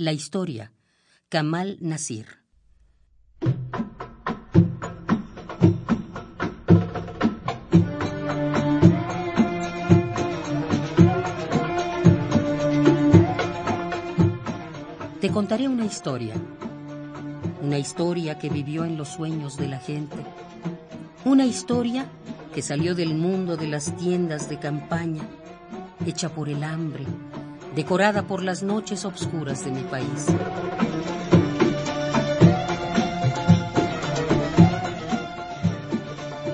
La historia. Kamal Nasir. Te contaré una historia. Una historia que vivió en los sueños de la gente. Una historia que salió del mundo de las tiendas de campaña, hecha por el hambre, decorada por las noches obscuras de mi país.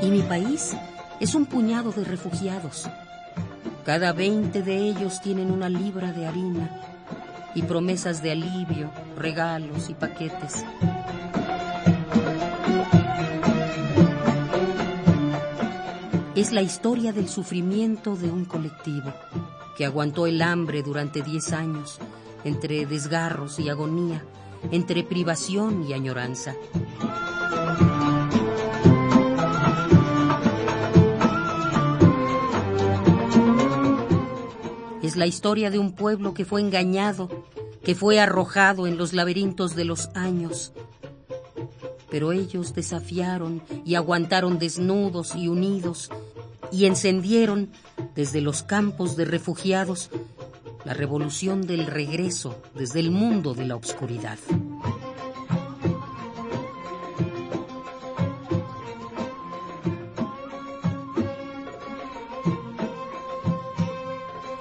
Y mi país es un puñado de refugiados. Cada veinte de ellos tienen una libra de harina y promesas de alivio, regalos y paquetes. Es la historia del sufrimiento de un colectivo que aguantó el hambre durante diez años, entre desgarros y agonía, entre privación y añoranza. Es la historia de un pueblo que fue engañado, que fue arrojado en los laberintos de los años. Pero ellos desafiaron y aguantaron desnudos y unidos y encendieron desde los campos de refugiados la revolución del regreso desde el mundo de la oscuridad.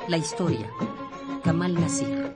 La historia. Kamal Nasir.